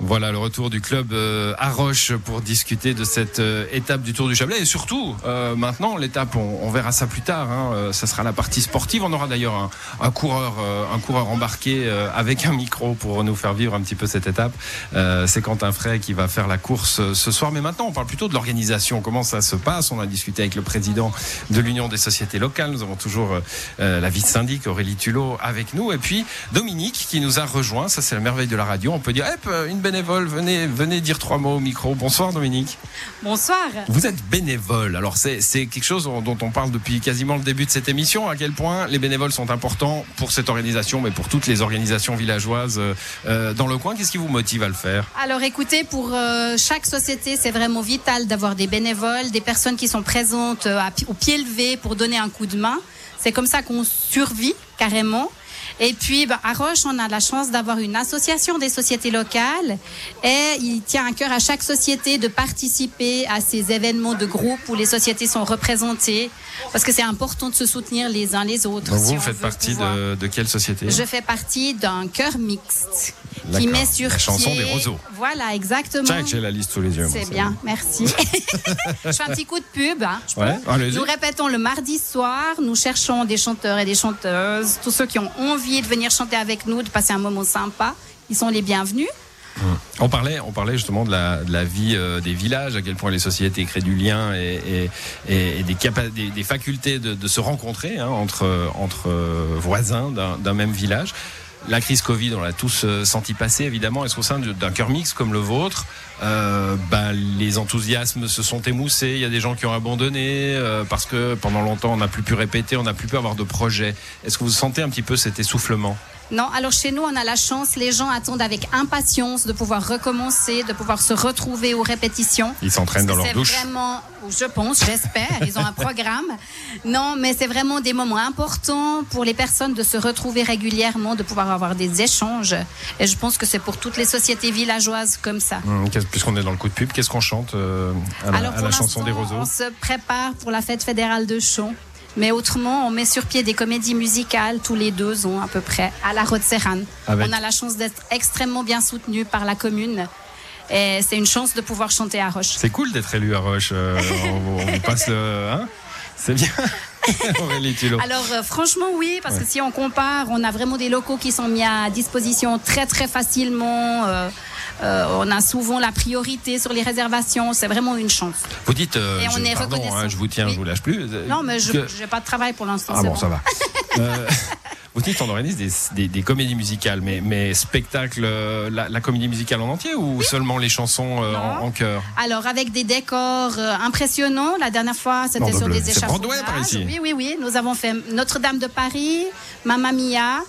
Voilà le retour du club euh, à Roche pour discuter de cette euh, étape du Tour du Chablais. Et surtout euh, maintenant l'étape on, on, verra ça plus tard hein, euh, ça sera la partie sportive. On aura d'ailleurs un, un, coureur euh, un coureur embarqué euh, avec un micro pour nous faire vivre un petit peu cette étape. C'est Quentin Frey qui va faire la course ce soir. Mais maintenant on parle plutôt de l'organisation. Comment ça se passe? On a discuté avec le président de l'Union des sociétés locales. Nous avons toujours la vice-syndic Aurélie Tulot avec nous. Et puis Dominique qui nous a rejoint. Ça c'est la merveille de la radio. On peut dire une bénévole. Venez, venez dire trois mots au micro. Bonsoir Dominique. Bonsoir. Vous êtes bénévole. Alors c'est quelque chose dont on parle depuis quasiment le début de cette émission. À quel point les bénévoles sont importants pour cette organisation, mais pour toutes les organisations villageoises euh, dans le coin? Qu'est-ce qui vous motive à le faire? Alors écoutez, pour euh, chaque société, c'est vraiment vital d'avoir des bénévoles, des personnes qui sont présentes euh, au pied levé pour donner un coup de main. C'est comme ça qu'on survit carrément. Et puis, bah, à Roche, on a la chance d'avoir une association des sociétés locales. Et il tient à cœur à chaque société de participer à ces événements de groupe où les sociétés sont représentées parce que c'est important de se soutenir les uns les autres. Donc si vous faites partie de, de, quelle société? Je fais partie d'un chœur mixte qui met sur la chanson des roseaux. Voilà, exactement. j'ai la liste sous les yeux. C'est bien, merci. je fais un petit coup de pub. Hein, ouais, nous répétons le mardi soir, nous cherchons des chanteurs et des chanteuses, tous ceux qui ont envie de venir chanter avec nous, de passer un moment sympa. Ils sont les bienvenus. On parlait, on parlait justement de la, de la vie euh, des villages, à quel point les sociétés créent du lien et, et, et des, des, des, facultés de, de se rencontrer hein, entre, entre voisins d'un même village. La crise Covid, on l'a tous euh, senti passer, évidemment. Est-ce qu'au sein d'un cœur mix comme le vôtre, euh, ben, les enthousiasmes se sont émoussés Il y a des gens qui ont abandonné euh, parce que pendant longtemps, on n'a plus pu répéter, on n'a plus pu avoir de projet. Est-ce que vous sentez un petit peu cet essoufflement? Non, alors chez nous, on a la chance, les gens attendent avec impatience de pouvoir recommencer, de pouvoir se retrouver aux répétitions. Ils s'entraînent dans leur douche. C'est vraiment, je pense, j'espère, ils ont un programme. Non, mais c'est vraiment des moments importants pour les personnes de se retrouver régulièrement, de pouvoir avoir des échanges. Et je pense que c'est pour toutes les sociétés villageoises comme ça. Mmh, Puisqu'on est dans le coup de pub, qu'est-ce qu'on chante euh, à la, alors, à la chanson des roseaux On se prépare pour la fête fédérale de chant. Mais autrement, on met sur pied des comédies musicales tous les deux ans à peu près à la Rote-Serrane. On a la chance d'être extrêmement bien soutenu par la commune. Et c'est une chance de pouvoir chanter à Roche. C'est cool d'être élu à Roche. Euh, on, on, passe le. Hein c'est bien. Alors euh, franchement oui, parce ouais. que si on compare, on a vraiment des locaux qui sont mis à disposition très très facilement. Euh, on a souvent la priorité sur les réservations. C'est vraiment une chance. Vous dites, euh, Et on je, est pardon, hein, je vous tiens, je vous lâche plus. Non, mais je n'ai que... pas de travail pour l'instant. Ah bon, bon, ça va. euh, vous dites on organise des, des, des, comédies musicales, mais, mais spectacle, la, la, comédie musicale en entier ou oui. seulement les chansons euh, en, en chœur? Alors avec des décors euh, impressionnants. La dernière fois, c'était sur des échafaudages. Broadway par ici. Oui, oui, oui. Nous avons fait Notre-Dame de Paris, Mamma Mia.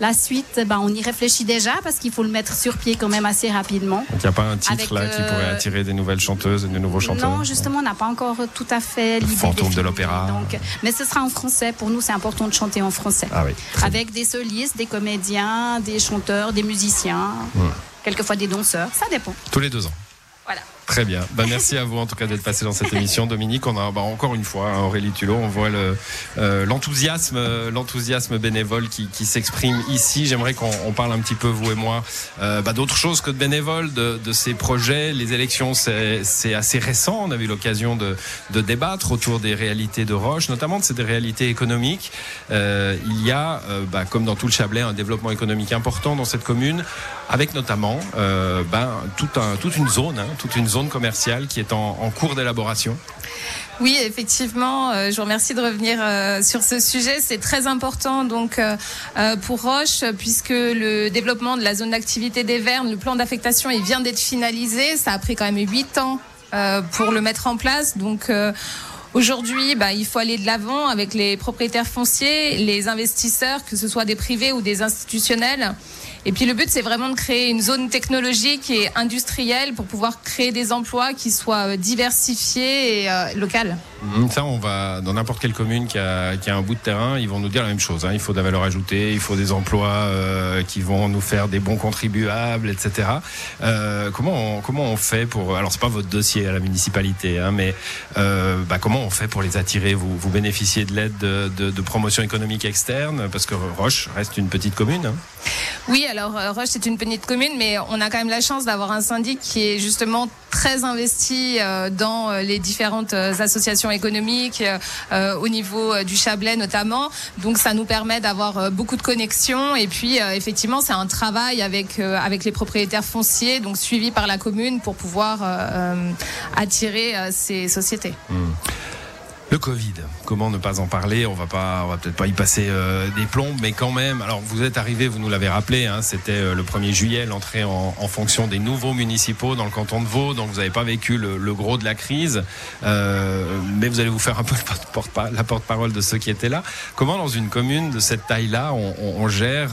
La suite, ben, on y réfléchit déjà parce qu'il faut le mettre sur pied quand même assez rapidement. Il n'y a pas un titre Avec, là euh... qui pourrait attirer des nouvelles chanteuses et de nouveaux chanteurs Non, justement, on n'a pas encore tout à fait l'idée. Fantôme de l'opéra. Mais ce sera en français. Pour nous, c'est important de chanter en français. Ah oui, Avec des solistes, des comédiens, des chanteurs, des musiciens, quelquefois des danseurs. Ça dépend. Tous les deux ans. Très bien. Bah, merci à vous en tout cas d'être passé dans cette émission, Dominique. On a bah, encore une fois hein, Aurélie Tulot, on voit l'enthousiasme, le, euh, l'enthousiasme bénévole qui, qui s'exprime ici. J'aimerais qu'on parle un petit peu vous et moi euh, bah, d'autre chose que de bénévoles, de, de, ces projets. Les élections, c'est assez récent. On a eu l'occasion de, de, débattre autour des réalités de Roche, notamment de ces réalités économiques. Euh, il y a, euh, bah, comme dans tout le Chablais, un développement économique important dans cette commune, avec notamment ben, un, toute une zone, hein, toute une zone commerciale qui est en, cours d'élaboration. Oui, effectivement, euh, je vous remercie de revenir euh, sur ce sujet. C'est très important donc euh, pour Roche puisque le développement de la zone d'activité des Vernes, le plan d'affectation, il vient d'être finalisé. Ça a pris quand même huit ans pour le mettre en place. Donc Aujourd'hui, bah, il faut aller de l'avant avec les propriétaires fonciers, les investisseurs, que ce soit des privés ou des institutionnels. Et puis le but, c'est vraiment de créer une zone technologique et industrielle pour pouvoir créer des emplois qui soient diversifiés et euh, locaux. Mmh, ça, on va dans n'importe quelle commune qui a, qui a, un bout de terrain, ils vont nous dire la même chose. Hein. Il faut de la valeur ajoutée, il faut des emplois euh, qui vont nous faire des bons contribuables, etc. Euh, comment on, comment on fait pour alors c'est pas votre dossier à la municipalité, hein, mais euh, bah, comment on fait pour les attirer? Vous, vous bénéficiez de l'aide de, de, de, promotion économique externe? Parce que Roche reste une petite commune. Hein. Oui, alors euh, Roche c'est une petite commune, mais on a quand même la chance d'avoir un syndic qui est justement très investi euh, dans euh, les différentes associations économiques au niveau du Chablais notamment. Donc ça nous permet d'avoir beaucoup de connexions et puis effectivement c'est un travail avec avec les propriétaires fonciers donc suivi par la commune pour pouvoir attirer ces sociétés. Mmh. Le Covid, comment ne pas en parler? On va pas, va peut-être pas y passer euh, des plombs, mais quand même. Alors vous êtes arrivé, vous nous l'avez rappelé, hein, c'était euh, le 1er juillet, l'entrée en, fonction des nouveaux municipaux dans le canton de Vaud, donc vous n'avez pas vécu le, gros de la crise, euh, mais vous allez vous faire un peu la porte-parole de ceux qui étaient là. Comment dans une commune de cette taille-là, on, gère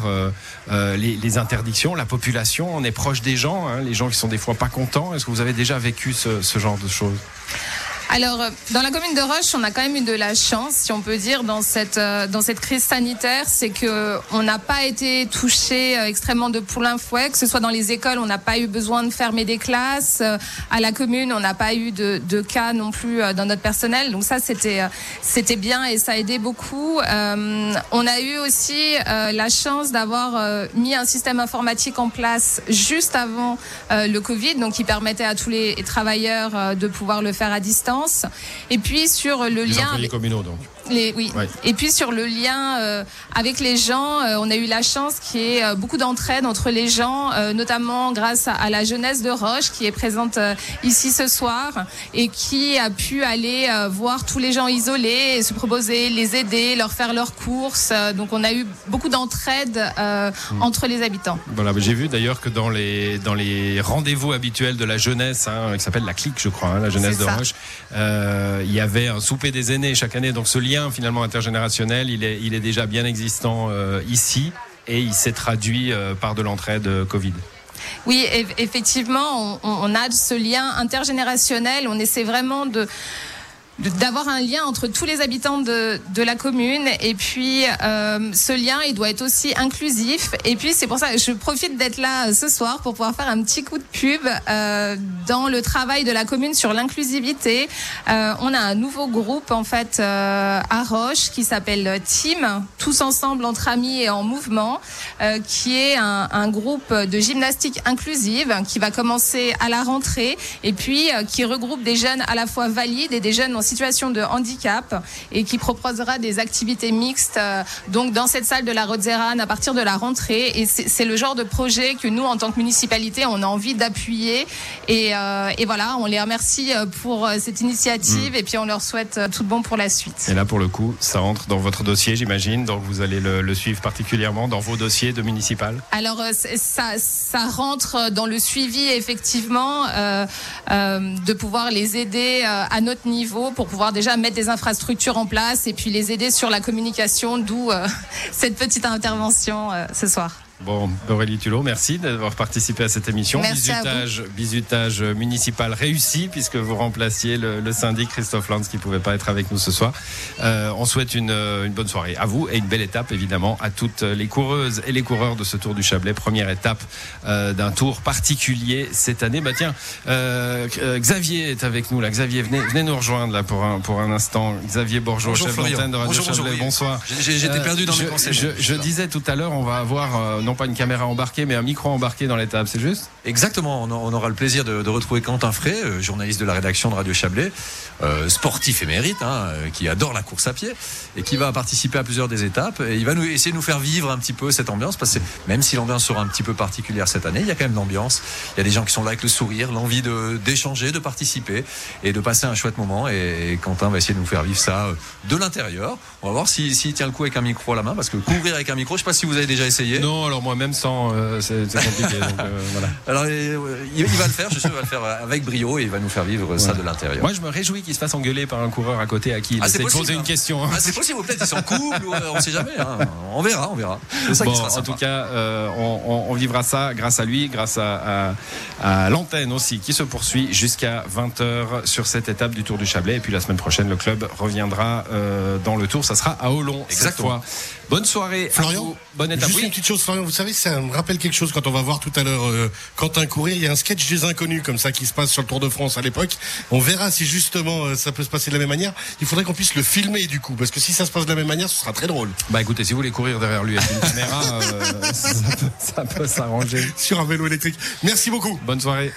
les, interdictions, la population, on est proche des gens, hein, les gens qui sont des fois pas contents. Est-ce que vous avez déjà vécu ce genre de choses? Alors, dans la commune de Roche, on a quand même eu de la chance, si on peut dire, dans cette euh, dans cette crise sanitaire, c'est que on n'a pas été touché euh, extrêmement de plein fouet, que ce soit dans les écoles, on n'a pas eu besoin de fermer des classes, euh, à la commune, on n'a pas eu de, de, cas non plus dans notre personnel, donc ça c'était bien et ça a aidé beaucoup. on a eu aussi la chance d'avoir mis un système informatique en place juste avant le Covid, donc qui permettait à tous les travailleurs de pouvoir le faire à distance. Et puis sur le les lien. Avec... communaux donc. Les, oui. Ouais. Et puis sur le lien euh, avec les gens, euh, on a eu la chance qu'il y ait euh, beaucoup d'entraide entre les gens, notamment grâce à, à, la jeunesse de Roche qui est présente ici ce soir et qui a pu aller voir tous les gens isolés et se proposer, les aider, leur faire leurs courses. donc on a eu beaucoup d'entraide mmh. entre les habitants. Voilà, j'ai vu d'ailleurs que dans les dans les rendez-vous habituels de la jeunesse, hein, qui s'appelle la clique, je crois, hein, la jeunesse de ça. Roche, il y avait un souper des aînés chaque année. Donc ce lien finalement intergénérationnel, il est, déjà bien existant euh, ici et il s'est traduit euh, par de l'entraide euh, Covid. Oui, effectivement, on, a ce lien intergénérationnel. On essaie vraiment de d'avoir un lien entre tous les habitants de, de la commune. Et puis euh, ce lien il doit être aussi inclusif. Et puis c'est pour ça que je profite d'être là ce soir pour pouvoir faire un petit coup de pub euh, dans le travail de la commune sur l'inclusivité. Euh, on a un nouveau groupe en fait euh, à Roche qui s'appelle Team tous ensemble entre amis et en mouvement euh, qui est un, un, groupe de gymnastique inclusive qui va commencer à la rentrée et puis euh, qui regroupe des jeunes à la fois valides et des jeunes en situation de handicap et qui proposera des activités mixtes euh, donc dans cette salle de la Rodzéran à partir de la rentrée et c'est le genre de projet que nous en tant que municipalité on a envie d'appuyer et, euh, et, voilà on les remercie pour cette initiative mmh. et puis on leur souhaite tout bon pour la suite. Et là pour le coup ça entre dans votre dossier j'imagine donc vous allez le, le, suivre particulièrement dans vos dossiers de municipal Alors ça, ça rentre dans le suivi effectivement euh, euh, de pouvoir les aider à notre niveau pour pouvoir déjà mettre des infrastructures en place et puis les aider sur la communication, d'où euh, cette petite intervention euh, ce soir. Bon, Aurélie Tulot, merci d'avoir participé à cette émission. Merci bisutage, bisutage municipal réussi puisque vous remplaciez le, le syndic Christophe Lanz qui ne pouvait pas être avec nous ce soir. Euh, on souhaite une, une, bonne soirée à vous et une belle étape évidemment à toutes les coureuses et les coureurs de ce Tour du Chablais. Première étape euh, d'un tour particulier cette année. Bah tiens, euh, Xavier est avec nous là. Xavier, venez, venez nous rejoindre là pour un, pour un instant. Xavier Bourgeot, chef d'antenne de Radio bonjour, Chablais. Bonjour, bonsoir. J'étais perdu dans je, mes conseils. Je, je, disais tout à l'heure, on va avoir non pas une caméra embarquée, mais un micro embarqué dans l'étape, c'est juste? Exactement, on, aura le plaisir de, de retrouver Quentin Frey, euh, journaliste de la rédaction de Radio Chablais, euh, sportif émérite, hein, qui adore la course à pied et qui va participer à plusieurs des étapes. Et il va nous, essayer de nous faire vivre un petit peu cette ambiance, parce que même si l'ambiance sera un petit peu particulière cette année, il y a quand même l'ambiance. Il y a des gens qui sont là avec le sourire, l'envie d'échanger, de, de, participer et de passer un chouette moment. Et, et, Quentin va essayer de nous faire vivre ça euh, de l'intérieur. On va voir s'il si, si tient le coup avec un micro à la main, parce que courir avec un micro, je ne sais pas si vous avez déjà essayé. Non, alors alors moi même sans, euh, c'est compliqué. donc, euh, voilà. Alors, euh, il, va le faire, je suis sûr, il va le faire avec brio et il va nous faire vivre ça de l'intérieur. Moi, je me réjouis qu'il se fasse engueuler par un coureur à côté à qui il Ah, c'est essaie de poser hein. une question. hein. Ah, c'est possible, peut-être ils sont en couple, ou, euh, on sait jamais. hein. On verra, on verra. C'est ça Bon, sera en sympa. tout cas, euh, on, on- on vivra ça grâce à lui, grâce à, à- à l'antenne aussi, qui se poursuit jusqu'à 20h sur cette étape du Tour du Chablais. Et puis la semaine prochaine, le club reviendra euh, dans le Tour. Ça sera à Olon cette Exactement. fois. Bonne soirée. à Florian, vous. bonne étape. juste Oui. une petite chose, Florian, vous savez, ça me rappelle quelque chose quand on va voir tout à l'heure euh, Quentin courir. Il y a un sketch des inconnus comme ça qui se passe sur le Tour de France à l'époque. On verra si justement euh, ça peut se passer de la même manière. Il faudrait qu'on puisse le filmer du coup, parce que si ça se passe de la même manière, ce sera très drôle. Bah écoutez, si vous voulez courir derrière lui avec une caméra, euh, ça peut- ça peut s'arranger. Sur un vélo électrique. Merci beaucoup. Bonne soirée.